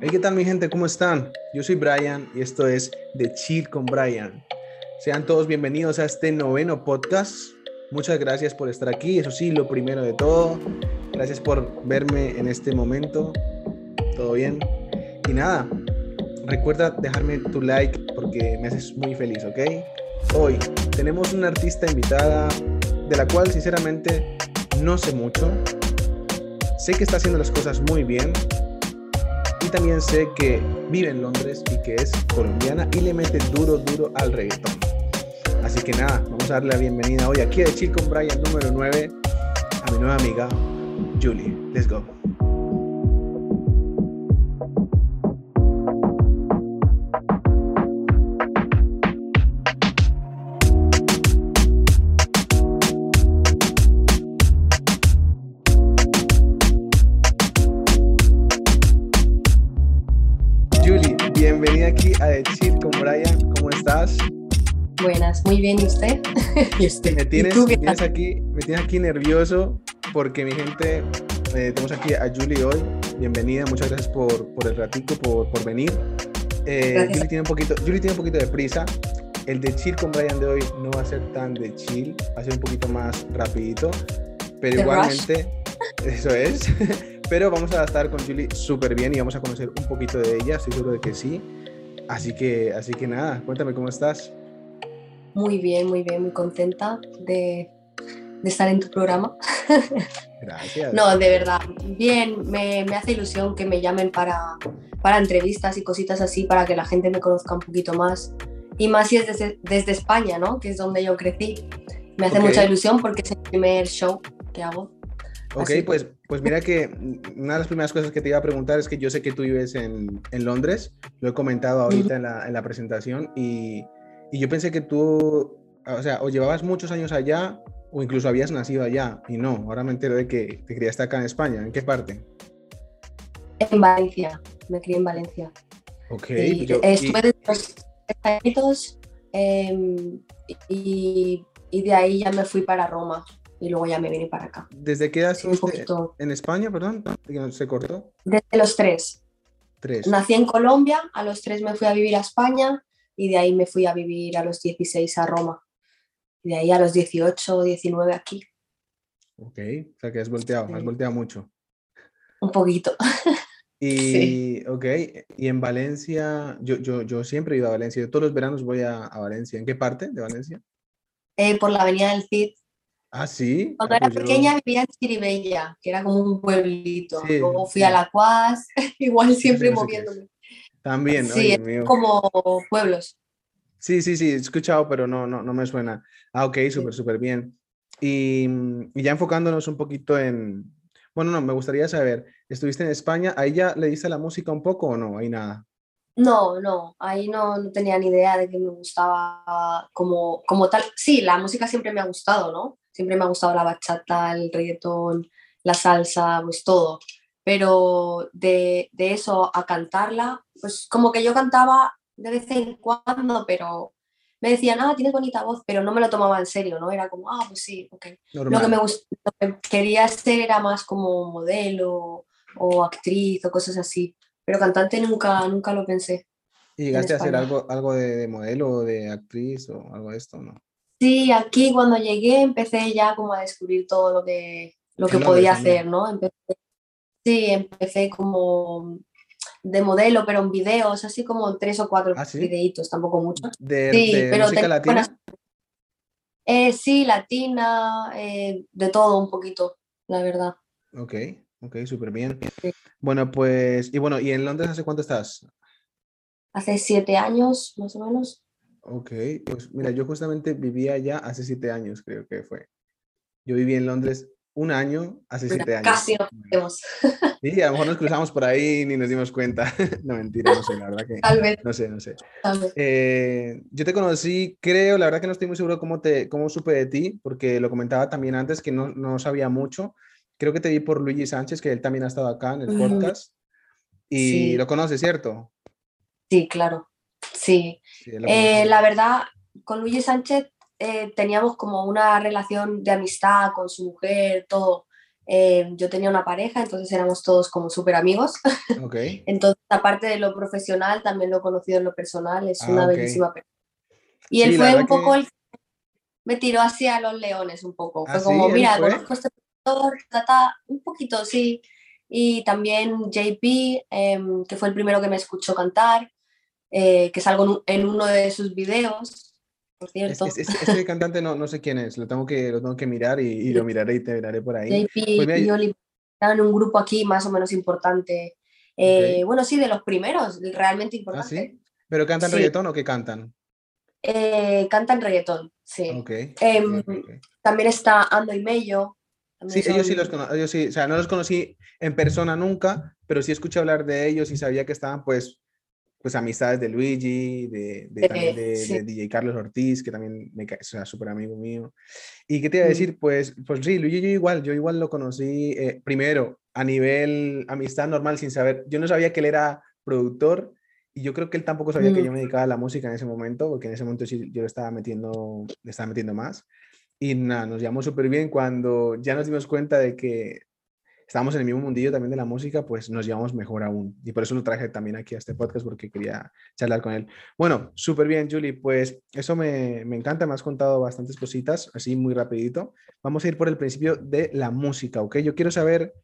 Hey, ¿qué tal mi gente? ¿Cómo están? Yo soy Brian y esto es The Chill con Brian. Sean todos bienvenidos a este noveno podcast. Muchas gracias por estar aquí. Eso sí, lo primero de todo, gracias por verme en este momento. ¿Todo bien? Y nada, recuerda dejarme tu like porque me haces muy feliz, ¿ok? Hoy tenemos una artista invitada de la cual sinceramente no sé mucho. Sé que está haciendo las cosas muy bien, y también sé que vive en Londres y que es colombiana y le mete duro, duro al reggaetón. Así que nada, vamos a darle la bienvenida hoy aquí de Chill con Brian número 9 a mi nueva amiga Julie. Let's go. Bienvenida aquí a The Chill con Brian. ¿Cómo estás? Buenas, muy bien, ¿y usted? ¿Y usted? Me tienes, me tienes aquí, me tienes aquí nervioso porque mi gente, eh, tenemos aquí a Julie hoy. Bienvenida, muchas gracias por, por el ratito, por, por venir. Eh, Julie, tiene un poquito, Julie tiene un poquito de prisa. El de chill con Brian de hoy no va a ser tan de chill, va a ser un poquito más rapidito, pero ¿De igualmente, eso es. pero vamos a estar con Julie súper bien y vamos a conocer un poquito de ella, estoy seguro de que sí. Así que, así que nada, cuéntame cómo estás. Muy bien, muy bien, muy contenta de, de estar en tu programa. Gracias. No, de verdad, bien, me, me, hace ilusión que me llamen para, para entrevistas y cositas así, para que la gente me conozca un poquito más. Y más si es desde, desde España, ¿no? Que es donde yo crecí. Me hace mucha ilusión porque es el primer show que hago. Ok, Así pues, pues mira que una de las primeras cosas que te iba a preguntar es que yo sé que tú vives en, en Londres, lo he comentado ahorita en, la, en la presentación, y, y yo pensé que tú, o sea, o llevabas muchos años allá o incluso habías nacido allá, y no, ahora me entero de que te criaste acá en España, ¿en qué parte? En Valencia, me crié en Valencia. Ok, Y yo- estuve y- desde los em, y, y de ahí ya me fui para Roma y luego ya me vine para acá. ¿desde qué edad Sí, estuviste en España, perdón? Se cortó. Desde los tres. Tres. Nací en Colombia, a los tres me fui a vivir a España y de ahí me fui a vivir a los 16 a Roma. Y de ahí a los 18 o 19 aquí, Ok, o sea que has volteado, has Sí. volteado mucho. un poquito. Y, ok, y en Valencia, yo, yo, yo siempre he ido a Valencia, yo todos los veranos voy a, a Valencia. ¿En qué parte de Valencia? Eh, por la avenida del Cid. Ah, sí. Cuando Ah, era pues yo- pequeña vivía en Chiribella, que era como un pueblito. Sí, Luego fui sí. a La Cuas, igual sí, siempre no moviéndome. También, Sí, es mío. como pueblos. Sí, sí, sí, he escuchado, pero no, no, no me suena. Ah, ok, súper, súper bien. Y, y ya enfocándonos un poquito en, bueno, no, me gustaría saber, ¿estuviste en España? ¿Ahí ya le diste la música un poco o no? Ahí nada. No, no, ahí no, no tenía ni idea de que me gustaba como, como tal. Sí, la música siempre me ha gustado, ¿no? Siempre me ha gustado la bachata, el reggaetón, la salsa, pues todo. Pero de, de eso a cantarla, pues como que yo cantaba de vez en cuando, pero me decían, ah, tienes bonita voz, pero no me lo tomaba en serio, ¿no? Era como, ah, pues sí, ok. Lo que Normal. me gust- lo que quería ser era más como modelo o actriz o cosas así, pero cantante nunca, nunca lo pensé. ¿Y llegaste a hacer algo, algo de, de modelo o de actriz o algo de esto, no? Sí, aquí cuando llegué empecé ya como a descubrir todo lo que, lo que podía hacer, ¿no? Empecé, sí, empecé como de modelo, pero en videos, así como tres o cuatro ¿Ah, sí? videitos, tampoco muchos. ¿De, Sí, de pero música latina? buenas- Eh, sí, latina, eh, de todo un poquito, la verdad. Ok, ok, súper bien. Sí. Bueno, pues, y bueno, ¿y en Londres hace cuánto estás? Hace siete años, más o menos. Ok, pues mira, yo justamente vivía allá hace siete años, creo que fue. Yo viví en Londres un año hace Mira, siete años. casi nos vemos. Sí, a lo mejor nos cruzamos por ahí y ni nos dimos cuenta. No, mentira, no sé, la verdad que Tal vez, no sé, no sé. tal vez. Eh, yo te conocí, creo, la verdad que no estoy muy seguro cómo, te, cómo supe de ti, porque lo comentaba también antes que no, no sabía mucho. Creo que te vi por Luigi Sánchez, que él también ha estado acá en el Mm, podcast. Y sí. lo conoces, ¿cierto? Sí, claro. Sí. Sí, Eh, la verdad, con Luigi Sánchez eh, teníamos como una relación de amistad con su mujer, todo. Eh, yo tenía una pareja, entonces éramos todos como súper amigos. Okay. entonces, aparte de lo profesional, también lo he conocido en lo personal, es una Ah, ok. bellísima persona. Y Sí, él fue un poco que- el que me tiró hacia los leones un poco. ¿Ah, Fue sí? como, ¿Él mira, conozco este productor, ta, ta", un poquito, sí. Y también JP, em, que fue el primero que me escuchó cantar, eh, que salgo en un- en uno de sus videos, por cierto. es- es- este cantante no, no sé quién es, lo tengo que, lo tengo que mirar y, y lo miraré y te miraré por ahí. JP Pues y Oli en un grupo aquí más o menos importante. Eh. Bueno, sí, de los primeros, realmente ¿Ah, importante. sí? ¿Pero cantan Sí. reggaetón o qué cantan? Eh, cantan reggaetón, sí. Em. También está Ando y Mello. Sí, también ellos sí son- los ellos sí, o sea, no los conocí en persona nunca, pero sí escuché hablar de ellos y sabía que estaban pues, pues amistades de Luigi, de, de De- también de, sí. de DJ Carlos Ortiz, que también me o sea, súper amigo mío. ¿Y qué te iba a decir? Pues, pues sí, Luigi yo igual, yo igual lo conocí eh, primero a nivel amistad normal sin saber, yo no sabía que él era productor y yo creo que él tampoco sabía que yo me dedicaba a la música en ese momento, porque en ese momento sí yo le estaba metiendo, le estaba metiendo más. Y nada, nos llamó súper bien cuando ya nos dimos cuenta de que estábamos en el mismo mundillo también de la música, pues nos llevamos mejor aún. Y por eso lo traje también aquí a este podcast porque quería charlar con él. Bueno, súper bien, Julie. Pues eso me, me encanta, me has contado bastantes cositas, así muy rapidito. Vamos a ir por el principio de la música, ¿ok? Yo quiero saber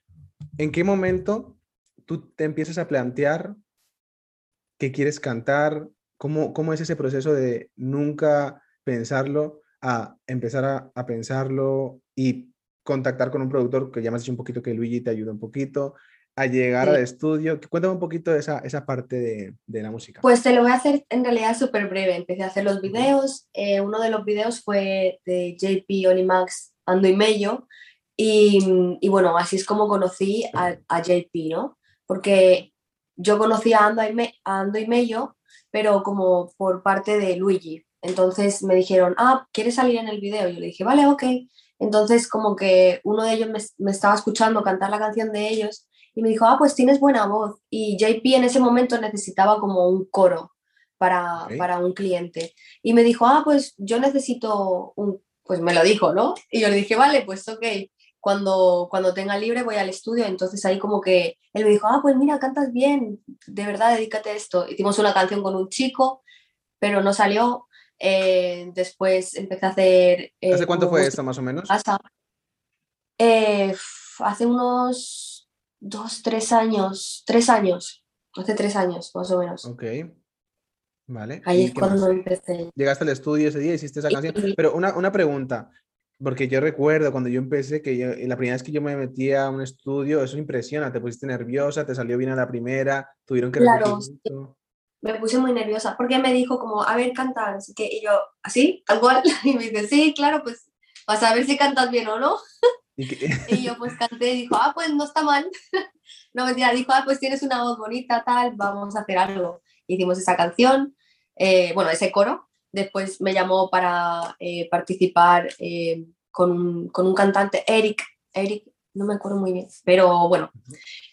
en qué momento tú te empiezas a plantear que quieres cantar, cómo, cómo es ese proceso de nunca pensarlo a empezar a, a pensarlo y contactar con un productor, que ya me has dicho un poquito que Luigi te ayuda un poquito, a llegar Sí. al estudio. Cuéntame un poquito de esa, esa parte de, de la música. Pues te lo voy a hacer en realidad súper breve. Empecé a hacer los videos. eh, uno de los videos fue de JP, Olimax, Ando y Mello. Y, y bueno, así es como conocí a, a JP, ¿no? Porque yo conocí a Ando, y Me- a Ando y Mello, pero como por parte de Luigi. Entonces me dijeron, ah, ¿quieres salir en el video? Yo le dije, vale, ok. Entonces como que uno de ellos me, me estaba escuchando cantar la canción de ellos y me dijo, ah, pues tienes buena voz. Y JP en ese momento necesitaba como un coro para, para un cliente. Y me dijo, ah, pues yo necesito un, pues me lo dijo, ¿no? Y yo le dije, vale, pues ok, cuando, cuando tenga libre voy al estudio. Entonces ahí como que él me dijo, ah, pues mira, cantas bien, de verdad, dedícate a esto. Hicimos una canción con un chico, pero no salió. Eh, después empecé a hacer... eh, ¿Hace cuánto fue esto más o menos? Eh, hace unos dos, tres años, tres años, hace tres años más o menos. Ok. Vale. Ahí ¿Y es cuando empecé. Llegaste al estudio ese día, hiciste esa Y- canción. Pero una, una pregunta, porque yo recuerdo cuando yo empecé, que yo- la primera vez que yo me metí a un estudio, eso impresiona, te pusiste nerviosa, te salió bien a la primera, tuvieron que Claro, sí. Me puse muy nerviosa porque me dijo como, a ver, canta, así que, y yo, ¿así? Tal cual. Y me dice, sí, claro, pues vas a ver si cantas bien o no. Y yo pues canté y dijo, ah, pues no está mal. No mentira, dijo, ah, pues tienes una voz bonita, tal, vamos a hacer algo. Hicimos esa canción, eh, bueno, ese coro. Después me llamó para eh, participar eh, con, con un cantante, Eric, Eric, no me acuerdo muy bien, pero bueno,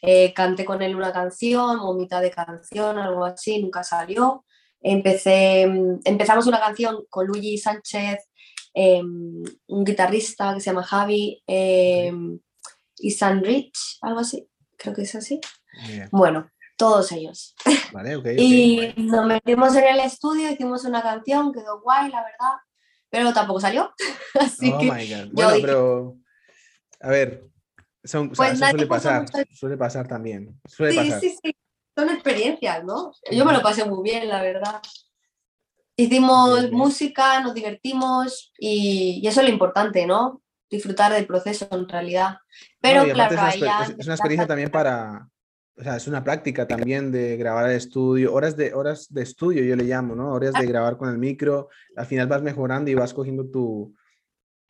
eh, canté con él una canción o mitad de canción, algo así, nunca salió. Empecé, mm, empezamos una canción con Luigi Sánchez, eh, un guitarrista que se llama Javi, eh, y San Rich, algo así, creo que es así. Bien, Bueno, todos ellos. Vale, ok, ok. Y nos metimos en el estudio, hicimos una canción, quedó guay, la verdad, pero tampoco salió. Así Oh que my God. Bueno, dije- pero, a ver, son, o sea, Pues eso suele pasar, mucho- suele pasar también, suele sí, pasar. sí, sí, son experiencias, ¿no? Yo me lo pasé muy bien, la verdad. Hicimos ok. música, nos divertimos y, y eso es lo importante, ¿no? Disfrutar del proceso en realidad. Pero No, claro, es, una, es una experiencia también para, o sea, es una práctica también de grabar al estudio, horas de, horas de estudio yo le llamo, ¿no? Horas de grabar con el micro, al final vas mejorando y vas cogiendo tu,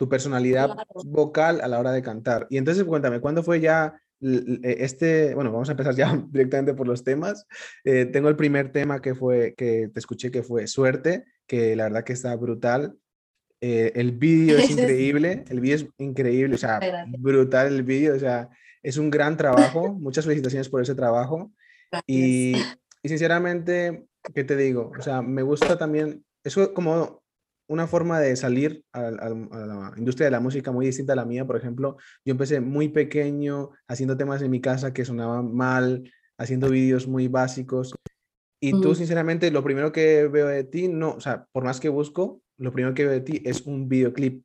tu personalidad Claro. vocal a la hora de cantar. Y entonces cuéntame, ¿cuándo fue ya eh, este, bueno, vamos a empezar ya directamente por los temas. Eh, tengo el primer tema que fue, que te escuché que fue Suerte, que la verdad que está brutal. Eh, el vídeo es increíble, el vídeo es increíble, o sea, Gracias. brutal el vídeo, o sea, es un gran trabajo, muchas felicitaciones por ese trabajo y, y sinceramente, ¿qué te digo? O sea, me gusta también, es como una forma de salir a, la industria de la música muy distinta a la mía. Por ejemplo, yo empecé muy pequeño haciendo temas en mi casa que sonaban mal, haciendo vídeos muy básicos. Y tú, sinceramente, lo primero que veo de ti, no, o sea, por más que busco, lo primero que veo de ti es un videoclip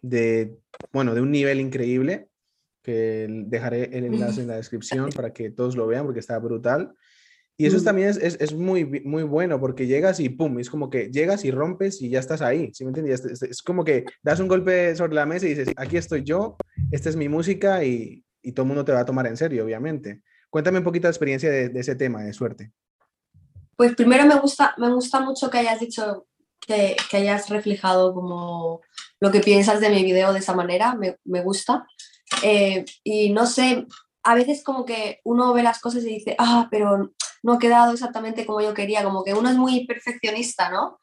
de, bueno, de un nivel increíble, que dejaré el enlace en la descripción para que todos lo vean porque está brutal. Y eso también es, es, muy, muy bueno porque llegas y pum, es como que llegas y rompes y ya estás ahí, ¿sí me entiendes? Es, como que das un golpe sobre la mesa y dices, aquí estoy yo, esta es mi música y, y todo el mundo te va a tomar en serio, obviamente. Cuéntame un poquito de experiencia de, de, ese tema de suerte. Pues primero me gusta, me gusta mucho que hayas dicho, que, que hayas reflejado como lo que piensas de mi video de esa manera, me, me gusta. Eh, y no sé, a veces como que uno ve las cosas y dice, ah, pero no ha quedado exactamente como yo quería, como que uno es muy perfeccionista, ¿no?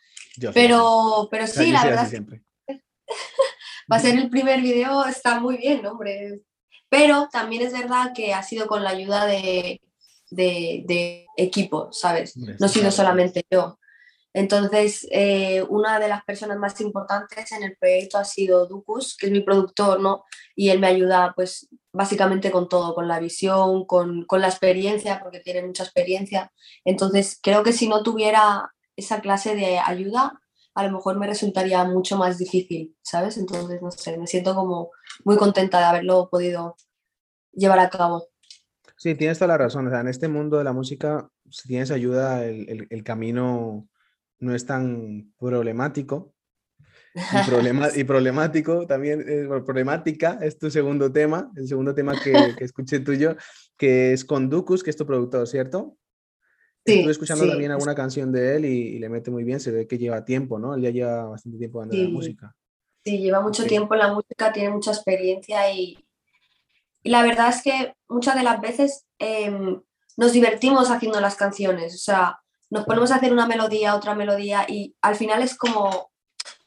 pero, pero sí, la verdad. Siempre. Va a ser el primer video, está muy bien, hombre. Pero también es verdad que ha sido con la ayuda de, de, de equipo, ¿sabes? No ha sido solamente yo. Entonces, eh, una de las personas más importantes en el proyecto ha sido Ducus, que es mi productor, ¿no? Y él me ayuda, pues, básicamente con todo, con la visión, con, con la experiencia, porque tiene mucha experiencia. Entonces, creo que si no tuviera esa clase de ayuda, a lo mejor me resultaría mucho más difícil, ¿sabes? Entonces, no sé, me siento como muy contenta de haberlo podido llevar a cabo. Sí, tienes toda la razón. O sea, en este mundo de la música, si tienes ayuda, el, el, el camino no es tan problemático. Y, problema, y problemático también, eh, problemática es tu segundo tema, el segundo tema que, que escuché tuyo, que es con Ducus, que es tu productor, ¿cierto? Sí, Estuve escuchando también alguna canción de él y, le mete muy bien, se ve que lleva tiempo, ¿no? Él ya lleva bastante tiempo dando la música. Sí, lleva mucho tiempo en la música, tiene mucha experiencia y, y, la verdad es que muchas de las veces em, nos divertimos haciendo las canciones, o sea, nos ponemos a hacer una melodía, otra melodía y al final es como,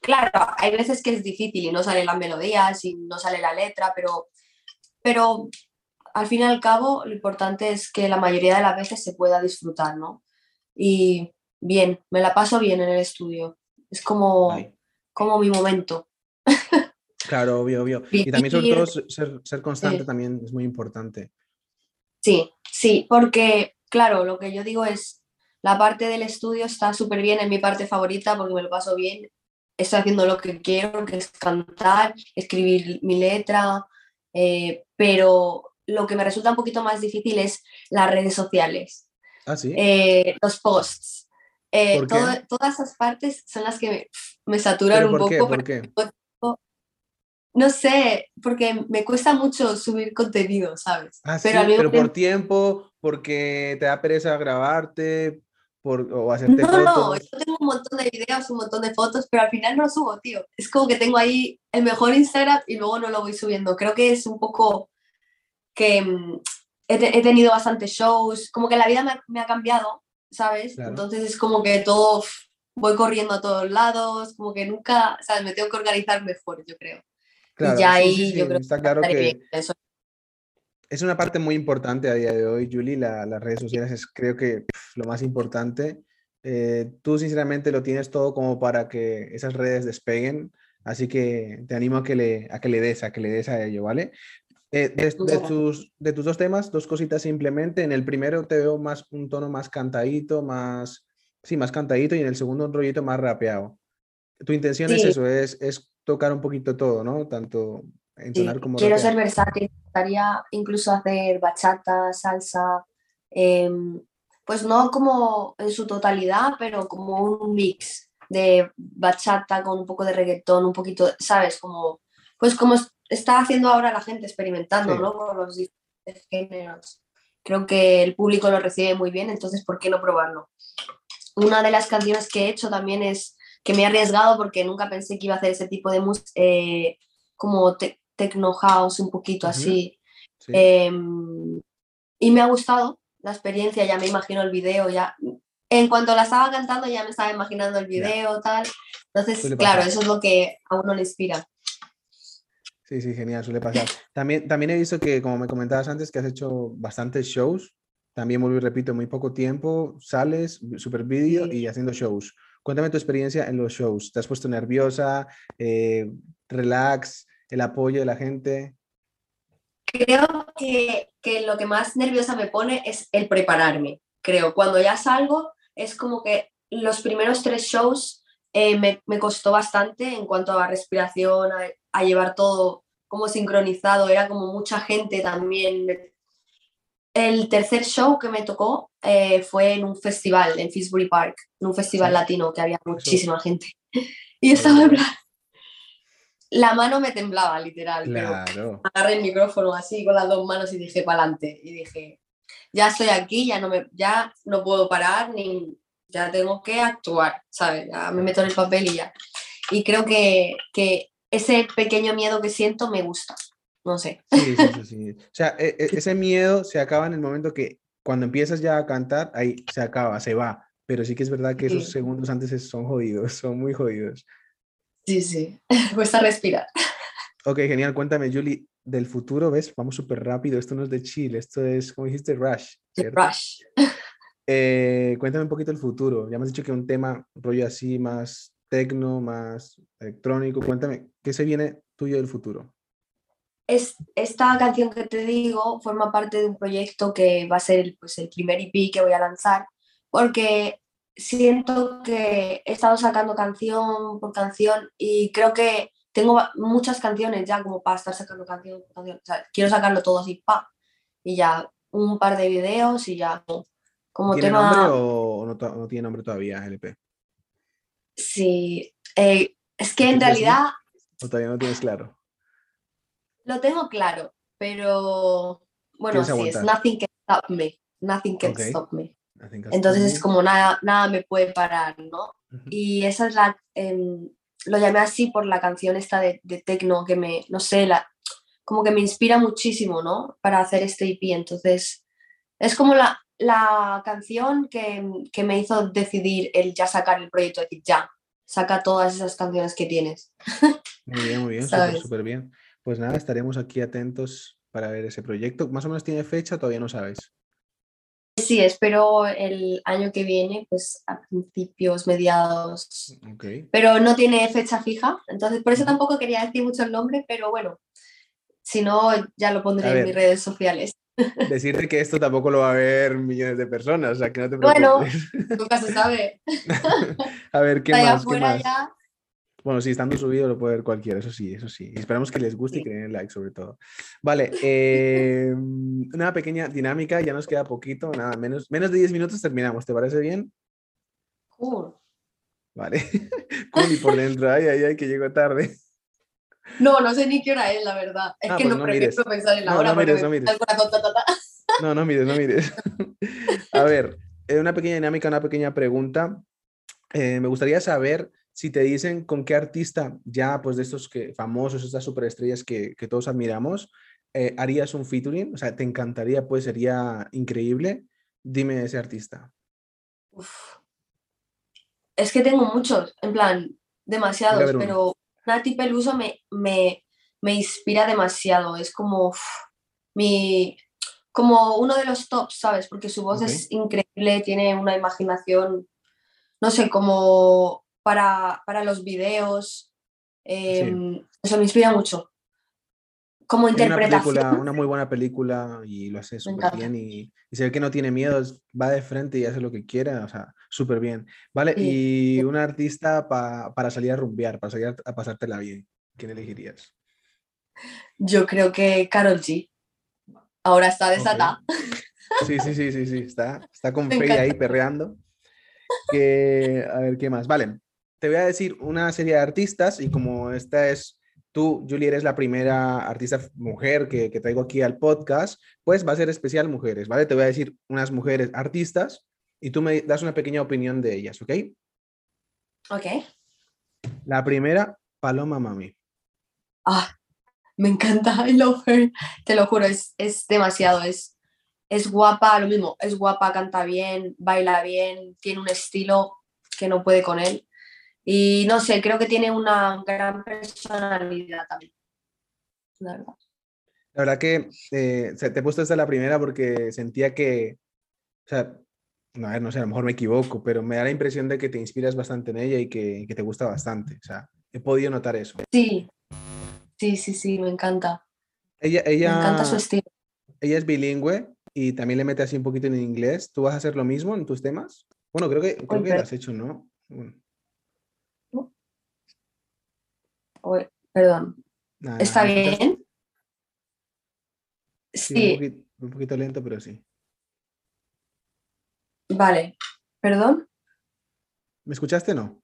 claro, hay veces que es difícil y no sale la melodía, y no sale la letra, pero, pero al fin y al cabo lo importante es que la mayoría de las veces se pueda disfrutar, ¿no? Y bien, me la paso bien en el estudio. Es como, como mi momento. Claro, obvio, obvio. Y también sobre todo ser, ser constante también es muy importante. Sí, sí, porque claro, lo que yo digo es, la parte del estudio está súper bien, es mi parte favorita porque me lo paso bien. Estoy haciendo lo que quiero, que es cantar, escribir mi letra, eh, pero lo que me resulta un poquito más difícil es las redes sociales. ¿Ah, sí? Eh, los posts. Eh, todas esas partes son las que me, saturan un poco. ¿Por qué? No sé, porque me cuesta mucho subir contenido, ¿sabes? Ah, pero, pero por tiempo, porque te da pereza grabarte, o hacerte no, No, yo tengo un montón de videos, un montón de fotos, pero al final no subo, tío. Es como que tengo ahí el mejor Instagram y luego no lo voy subiendo. Creo que es un poco que mm, he, tenido bastantes shows, como que la vida me ha, cambiado, ¿sabes? Entonces es como que todo, voy corriendo a todos lados, como que nunca, ¿sabes? Me tengo que organizar mejor, yo creo. Claro, y ya ahí yo creo está claro que... Eso es una parte muy importante a día de hoy, Julie. las redes sociales es creo que lo más importante. Eh, tú sinceramente lo tienes todo como para que esas redes despeguen, así que te animo a que le, a que le des, a que le des a ello, ¿vale? Eh, de, tus, de tus dos temas, dos cositas simplemente. En el primero te veo más un tono más cantadito, más, sí, más cantadito y en el segundo un rollito más rapeado. Tu intención es eso, es, es tocar un poquito todo, ¿no? Tanto entonar como Quiero ser versátil gustaría incluso hacer bachata, salsa, em, pues no como en su totalidad, pero como un mix de bachata con un poco de reggaetón, un poquito, ¿sabes? Como, pues como está haciendo ahora la gente experimentando, ¿no? Con los diferentes géneros. Creo que el público lo recibe muy bien, entonces, ¿por qué no probarlo? Una de las canciones que he hecho también es que me he arriesgado porque nunca pensé que iba a hacer ese tipo de música, eh, como techno house, un poquito así. Em, y me ha gustado la experiencia, ya me imagino el video, ya. En cuanto la estaba cantando ya me estaba imaginando el video, tal. Entonces, claro, eso es lo que a uno le inspira. Sí, sí, genial, suele pasar. También, también he visto que, como me comentabas antes, que has hecho bastantes shows. También vuelvo y repito, muy poco tiempo, sales, super vídeo y haciendo shows. Cuéntame tu experiencia en los shows. ¿Te has puesto nerviosa? Eh, ¿Relax? ¿El apoyo de la gente? Creo que, que lo que más nerviosa me pone es el prepararme. Creo, cuando ya salgo, es como que los primeros tres shows eh, me, me, costó bastante en cuanto a respiración, a, a, llevar todo como sincronizado, era como mucha gente también. El tercer show que me tocó eh, fue en un festival en Finsbury Park, en un festival sí. latino que había muchísima gente. Y estaba en plan... La mano me temblaba, literal. Claro. Pero agarré el micrófono así con las dos manos y dije para adelante. Y dije, ya estoy aquí, ya no, me, ya no puedo parar, ni, ya tengo que actuar, ¿sabes? Ya me meto en el papel y ya. Y creo que, que ese pequeño miedo que siento me gusta, no sé. Sí, sí, sí, sí. O sea, e, e, ese miedo se acaba en el momento que cuando empiezas ya a cantar, ahí se acaba, se va. Pero sí que es verdad que esos sí. segundos antes son jodidos, son muy jodidos. Sí, sí, cuesta respirar. Ok, genial. Cuéntame, Julie, del futuro, ¿ves? Vamos súper rápido. Esto no es de chill, esto es, como dijiste, rush. ¿cierto? Rush. Eh, cuéntame un poquito el futuro. Ya me has dicho que un tema rollo así, más tecno, más electrónico. Cuéntame, ¿qué se viene tuyo del futuro? Es, esta canción que te digo forma parte de un proyecto que va a ser el, pues, el primer EP que voy a lanzar, porque siento que he estado sacando canción por canción y creo que tengo muchas canciones ya como para estar sacando canción por canción. O sea, quiero sacarlo todo así, pa, y ya un par de videos y ya como ¿Tiene tema... nombre o no, no, tiene nombre todavía LP? Sí, eh, es que en realidad... ¿O todavía no tienes claro? Lo tengo claro, pero bueno, sí, es Nothing Can Stop Me. Nothing Can okay. Stop Me. Entonces es como nada, nada me puede parar, ¿no? Uh -huh. Y esa es la, eh, lo llamé así por la canción esta de, de tecno que me, no sé, la, como que me inspira muchísimo, ¿no? Para hacer este EP. Entonces es como la, la canción que, que, me hizo decidir el ya sacar el proyecto, decir ya, saca todas esas canciones que tienes. Muy bien, muy bien, súper, súper bien. Pues nada, estaremos aquí atentos para ver ese proyecto. ¿Más o menos tiene fecha? Todavía no sabes. Sí, espero el año que viene, pues a principios, mediados. Okay. Pero no tiene fecha fija, entonces por eso tampoco quería decir mucho el nombre, pero bueno, si no, ya lo pondré en mis redes sociales. Decirte que esto tampoco lo va a ver millones de personas, o sea que no te preocupes. Bueno, nunca se sabe. a ver, ¿qué más? ¿qué más? Ya... Bueno, sí, estando subido lo puede ver cualquiera, eso sí, eso sí. Esperamos que les guste sí. y que den like sobre todo. Vale, eh, una pequeña dinámica, ya nos queda poquito, nada, menos, menos de 10 minutos terminamos, ¿te parece bien? Cool. Vale, cool y por dentro, ay, ay, ay, que llego tarde. No, no sé ni qué hora es, la verdad. Es ah, que pues no, no prefiero pensar en la no, hora. No mires, no mires. No, no mires, no mires. A ver, eh, una pequeña dinámica, una pequeña pregunta. Eh, me gustaría saber si te dicen con qué artista ya, pues de estos que, famosos, estas superestrellas que, que todos admiramos, eh, harías un featuring, o sea, te encantaría, pues sería increíble. Dime ese artista. Uf. Es que tengo muchos, en plan, demasiados, pero Nati Peluso me, me, me, inspira demasiado, es como uf, mi, como uno de los tops, ¿sabes? Porque su voz okay. es increíble, tiene una imaginación, no sé, como para, para los videos. Eh, sí. Eso me inspira mucho. Como interpretación. Una, película, una muy buena película y lo hace súper bien y, y, se ve que no tiene miedo, va de frente y hace lo que quiera, o sea, súper bien. ¿Vale? Sí. Y un artista pa, para salir a rumbear, para salir a pasártela bien, ¿quién elegirías? Yo creo que Carol G. Ahora está desatada. Okay. Sí, sí, sí, sí, sí, está, está con Faye ahí perreando. Que, a ver, ¿qué más? Vale, te voy a decir una serie de artistas y como esta es tú, Julie, eres la primera artista mujer que, que, traigo aquí al podcast, pues va a ser especial mujeres, ¿vale? Te voy a decir unas mujeres artistas y tú me das una pequeña opinión de ellas, ¿ok? Ok. La primera, Paloma Mami. Ah, me encanta, I love her. Te lo juro, es, es demasiado, es, es guapa, lo mismo, es guapa, canta bien, baila bien, tiene un estilo que no puede con él. Y no sé, creo que tiene una gran personalidad también. La verdad. La verdad que eh, te he puesto esta la primera porque sentía que, o sea, a ver, no sé, a lo mejor me equivoco, pero me da la impresión de que te inspiras bastante en ella y que, que te gusta bastante. O sea, he podido notar eso. Sí, sí, sí, sí, me encanta. Ella, ella, Me encanta su estilo. ella es bilingüe y también le mete así un poquito en inglés. ¿Tú vas a hacer lo mismo en tus temas? Bueno, creo que, creo que lo has hecho, ¿no? Bueno, Uy, perdón. nada, ¿Está bien? Sí, un poquito, un poquito lento, pero sí. vale. ¿Perdón? ¿Me escuchaste? No.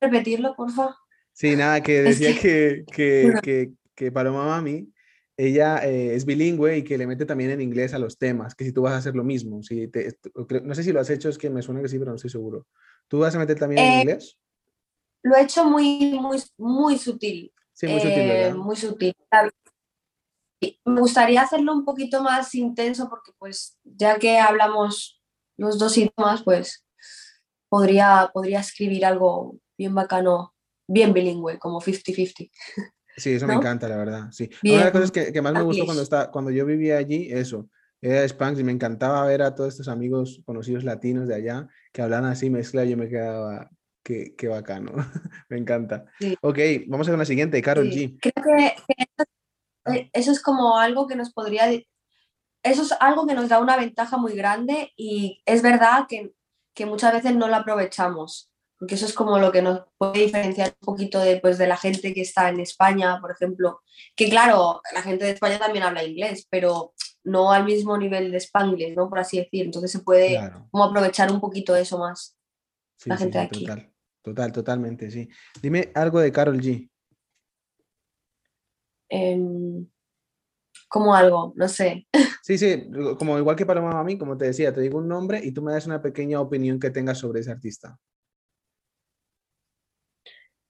¿Repetirlo, porfa? Sí, nada, que Es decía que, que, que, que Paloma Mami, ella eh, es bilingüe y que le mete también en inglés a los temas, que si tú vas a hacer lo mismo. Si te- no sé si lo has hecho, es que me suena que sí, pero no estoy seguro. ¿Tú vas a meter también en Eh, inglés? Lo he hecho muy, muy, muy sutil. Sí, muy sutil, eh, muy sutil. Me gustaría hacerlo un poquito más intenso porque, pues, ya que hablamos los dos idiomas, pues podría, podría escribir algo bien bacano, bien bilingüe, como 50-50. Sí, eso me encanta, la verdad. Sí. Una de Bien, las cosas que, que más me gustó cuando, estaba, cuando yo vivía allí, eso, era Spanx y me encantaba ver a todos estos amigos conocidos latinos de allá que hablan así mezcla y yo me quedaba, qué, qué bacano. me encanta. Sí. Ok, vamos a con la siguiente, Carol Sí, G. Creo que, que eso, Ah. eh, eso es como algo que nos podría... Eso es algo que nos da una ventaja muy grande y es verdad que, que muchas veces no lo aprovechamos, porque eso es como lo que nos puede diferenciar un poquito de, pues, de la gente que está en España, por ejemplo, que claro, la gente de España también habla inglés, pero no al mismo nivel de Spanglish, ¿no? Por así decir, entonces se puede Claro. como aprovechar un poquito eso más. Sí, la gente sí, de aquí. total, total, totalmente, sí. Dime algo de Carol G. Em, como algo, no sé. Sí, sí, como igual que Paloma Mami, como te decía, te digo un nombre y tú me das una pequeña opinión que tengas sobre ese artista.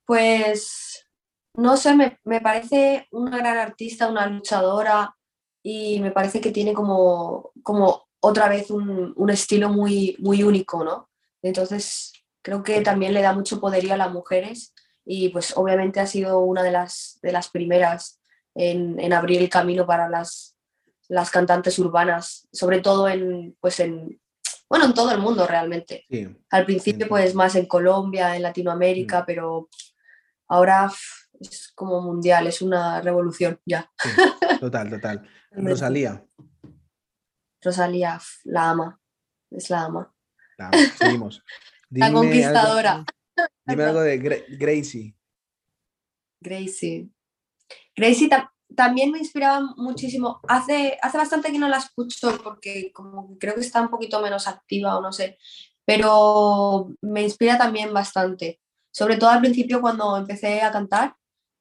Pues, no sé, me, me parece una gran artista, una luchadora y me parece que tiene como, como otra vez un, un estilo muy, muy único, ¿no? Entonces, creo que también le da mucho poderío a las mujeres y pues obviamente ha sido una de las, de las primeras en, en abrir el camino para las, las cantantes urbanas, sobre todo en, pues en, bueno, en todo el mundo realmente. Sí, Al principio, pues más en Colombia, en Latinoamérica, Mm. pero ahora es como mundial, es una revolución ya. total, total. Rosalía, Rosalía, la ama, es la ama. la- seguimos. La conquistadora. Algo, dime algo de Gra- Gracie. Gracie. Gracie ta- también me inspiraba muchísimo. Hace, hace bastante que no la escucho porque como que creo que está un poquito menos activa o no sé, pero me inspira también bastante. Sobre todo al principio cuando empecé a cantar,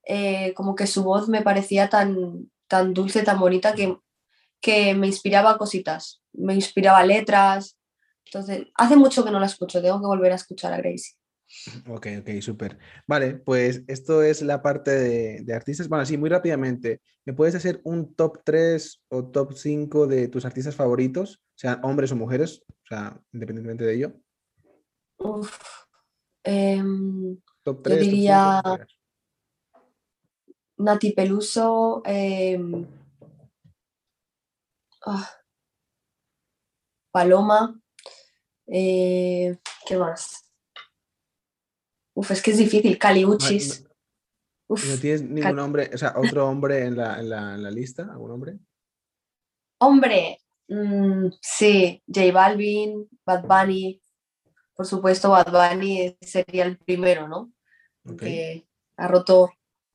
eh, como que su voz me parecía tan, tan dulce, tan bonita que, que me inspiraba cositas, me inspiraba letras. Entonces, hace mucho que no la escucho, tengo que volver a escuchar a Gracie. Ok, ok, súper. Vale, pues esto es la parte de, de artistas. Bueno, sí, muy rápidamente. ¿Me puedes hacer un top 3 o top 5 de tus artistas favoritos? Sean hombres o mujeres, o sea, independientemente de ello. Uf, em, Top Yo 3, diría- top 5. Nati Peluso, ah, Paloma, eh, ¿qué más? Uf, es que es difícil, Caliuchis. Uf, ¿No tienes ningún hombre, o sea, otro hombre en la, en la, en la lista? ¿Algún hombre? hombre, mm, sí, J Balvin, Bad Bunny, por supuesto Bad Bunny sería el primero, ¿no? Que ha roto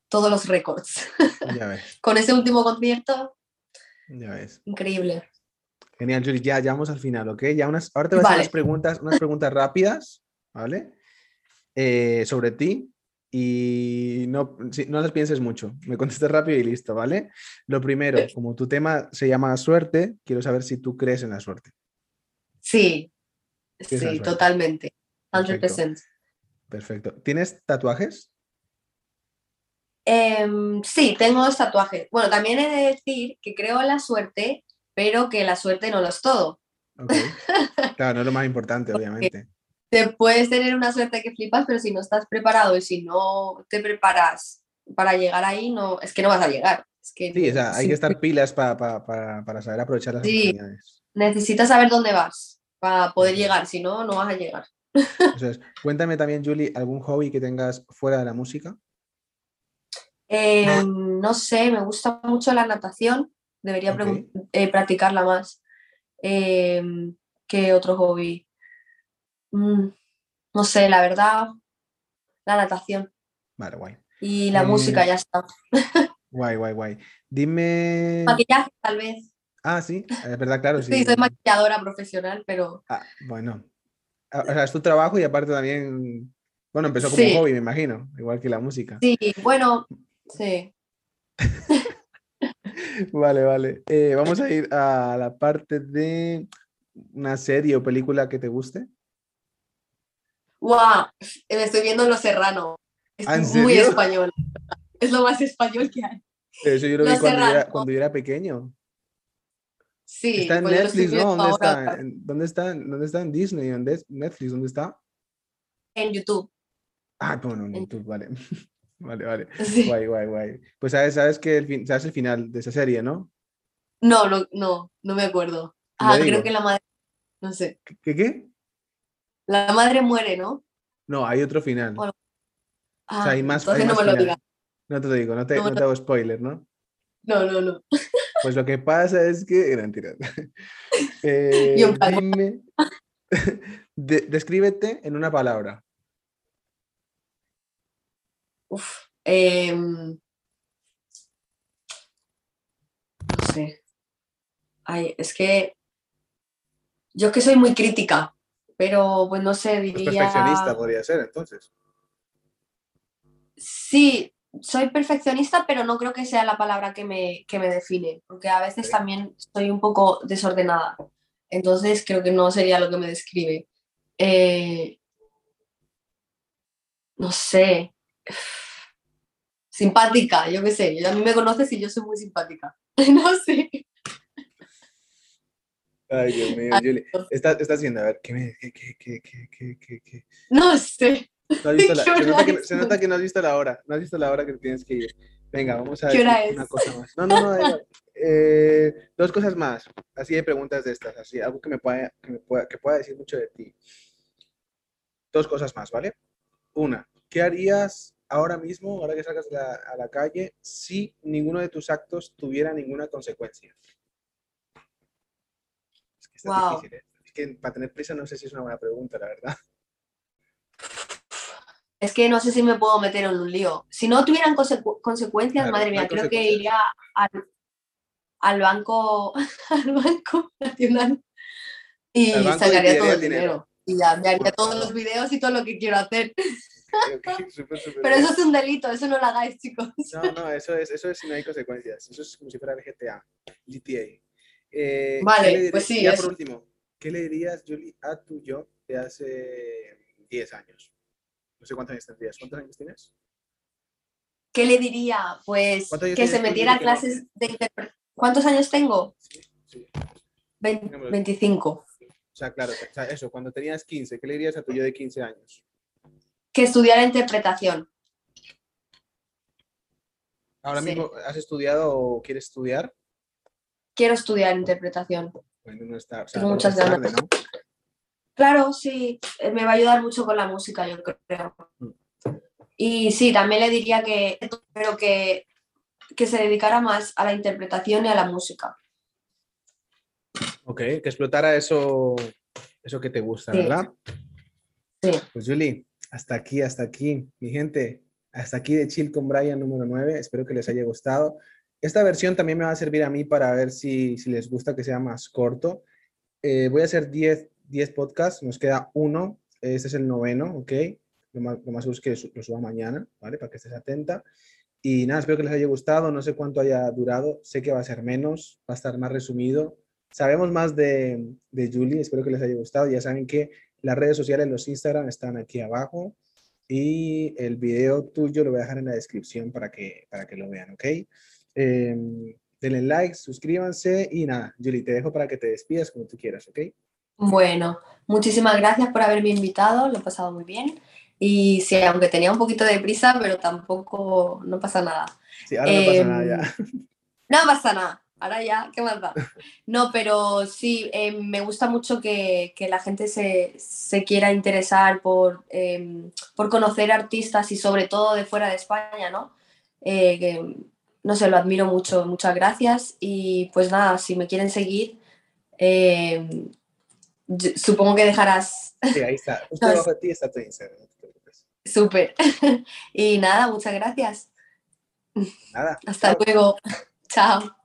todos los récords. ya ves, Con ese último concierto, ya ves. increíble. Genial, Juli, ya, ya vamos al final, ¿ok? Ya unas, ahora te voy a hacer Vale. unas preguntas, unas preguntas rápidas, ¿vale? Eh, sobre ti y no, no las pienses mucho, me contestes rápido y listo, ¿vale? Lo primero, como tu tema se llama suerte, quiero saber si tú crees en la suerte. Sí, sí, suerte? totalmente. Perfecto. 100%. Perfecto. ¿Tienes tatuajes? Em, sí, tengo dos tatuajes. Bueno, también he de decir que creo en la suerte, pero que la suerte no lo es todo. Claro, no es lo más importante, obviamente. Te puedes tener una suerte que flipas, pero si no estás preparado y si no te preparas para llegar ahí, no, es que no vas a llegar. Es que Sí, o sea, hay sí, que estar pilas pa- pa- para, para saber aprovechar las Sí. oportunidades. necesitas saber dónde vas para poder llegar, si no, no vas a llegar. Entonces, cuéntame también, Julie, algún hobby que tengas fuera de la música. Eh, no sé, me gusta mucho la natación, debería eh, practicarla más. Eh, ¿qué otro hobby? Mm, no sé, la verdad, la natación Vale, guay. y la Eh, música, ya está. Guay, guay, guay. Dime. Maquillaje, tal vez. Ah, sí, es verdad, claro, sí. Sí, soy maquilladora profesional, pero Ah, bueno. Ah, O sea, es tu trabajo y aparte también. Bueno, empezó como Sí. un hobby, me imagino, igual que la música. sí, bueno, sí. Vale, vale. Eh, vamos a ir a la parte de una serie o película que te guste. ¡Guau! Me estoy viendo Los Serrano. Es ¿Ah, muy español. Es lo más español que hay. Eso yo lo vi cuando yo, era, Serrano. cuando yo era pequeño. Sí, Está en Netflix, ¿no? ¿Dónde está? ¿En- ¿Dónde está? ¿Dónde está? En Disney, en Netflix, ¿dónde está? en YouTube. Ah, bueno, en En- YouTube, vale. Vale, vale. Sí. Guay, guay, guay. Pues sabes, sabes que el, fin- sabes el final de esa serie, ¿no? No, no, no, no me acuerdo. Ah, digo. creo que la madre, no sé. ¿Qué- ¿Qué? La madre muere, ¿no? No, hay otro final. Bueno, sea, Ah, hay más- entonces hay no me lo digas. No te lo digo, no te, No, te hago spoiler, ¿no? No, no, no. Pues lo que pasa es que. Era mentira. Eh, dime. de- descríbete en una palabra. Uf. em, no sé. Ay, es que yo que soy muy crítica, pero pues no sé, Pues diría. perfeccionista podría ser, entonces. Sí, soy perfeccionista, pero no creo que sea la palabra que me, que me define, porque a veces también soy un poco desordenada. Entonces creo que no sería lo que me describe. Eh, no sé. Simpática, yo qué sé. A mí me conoces y yo soy muy simpática. No sé. Ay, Dios mío, Ay, Julie. Estás, estás viendo, a ver, ¿qué me.? ¿Qué, qué, qué, qué, qué, qué? No sé. No has visto la- ¿Qué se, nota que, se nota que no has visto la hora. No has visto la hora que tienes que ir. Venga, vamos a ¿Qué decir hora una es? cosa más. No, no, no. Eh, dos cosas más. Así de preguntas de estas, así, algo que me pueda, que me pueda, que pueda decir mucho de ti. Dos cosas más, ¿vale? Una, ¿qué harías ahora mismo, ahora que salgas la- a la calle, si ninguno de tus actos tuviera ninguna consecuencia? Es que está Guau. difícil, ¿eh? Es que para tener prisa no sé si es una buena pregunta, la verdad. Es que no sé si me puedo meter en un lío. Si no tuvieran consecu- consecuencias, Claro, madre mía, creo que iría al, al banco, al banco nacional y banco sacaría todo el dinero. dinero. Y ya me haría todos los videos y todo lo que quiero hacer. Pero eso es un delito, eso no lo hagáis, chicos. No, no, eso es, eso es si no hay consecuencias. Eso es como si fuera el GTA, GTA. Eh, Vale, ¿qué le pues sí, Ya eso. por último, ¿qué le dirías, Julie, a tu yo de hace 10 años? No sé cuántos años tendrías. ¿Cuántos años tienes? ¿Qué le diría? Pues ¿Cuántos años que se metiera a no. clases de interpretación. ¿Cuántos años tengo? Sí, sí. Vein- Dígamelo. 25. O sea, claro, o sea, eso, cuando tenías 15, ¿qué le dirías a tu yo de 15 años? Que estudiara interpretación. ¿Ahora Sí. mismo has estudiado o quieres estudiar? Quiero estudiar interpretación. Bueno, no está, o sea, muchas tarde, ganas. ¿no? Claro, sí, eh, me va a ayudar mucho con la música, yo creo. Y sí, también le diría que, pero que, que se dedicara más a la interpretación y a la música. Ok, que explotara eso, eso que te gusta, Sí. ¿verdad? Sí. Pues Julie, hasta aquí, hasta aquí, mi gente, hasta aquí de Chill con Brian número 9, espero que les haya gustado. Esta versión también me va a servir a mí para ver si, si les gusta que sea más corto. Eh, voy a hacer 10, 10 podcasts, nos queda uno, este es el noveno, ¿ok? Lo más, lo más seguro es que lo suba mañana, ¿vale? Para que estés atenta. Y nada, espero que les haya gustado, no sé cuánto haya durado, sé que va a ser menos, va a estar más resumido. Sabemos más de, de Julie, espero que les haya gustado. Ya saben que las redes sociales, los Instagram están aquí abajo y el video tuyo lo voy a dejar en la descripción para que, para que lo vean, ¿ok? Eh, denle like, suscríbanse y nada, Julie, te dejo para que te despidas como tú quieras, ¿ok? Bueno, muchísimas gracias por haberme invitado, lo he pasado muy bien. Y sí, aunque tenía un poquito de prisa, pero tampoco, no pasa nada. Sí, ahora no pasa Em, nada ya. No pasa nada. Ahora ya, ¿qué más da? No, pero sí, eh, me gusta mucho que, la gente se, quiera interesar por, em, por, conocer artistas y sobre todo de fuera de España, ¿no? Eh, no sé, lo admiro mucho, muchas gracias y pues nada, si me quieren seguir, em, supongo que dejarás... Sí, ahí está, justo debajo de ti está tu Instagram. Súper. y nada, muchas gracias. Nada. Hasta luego. Chao.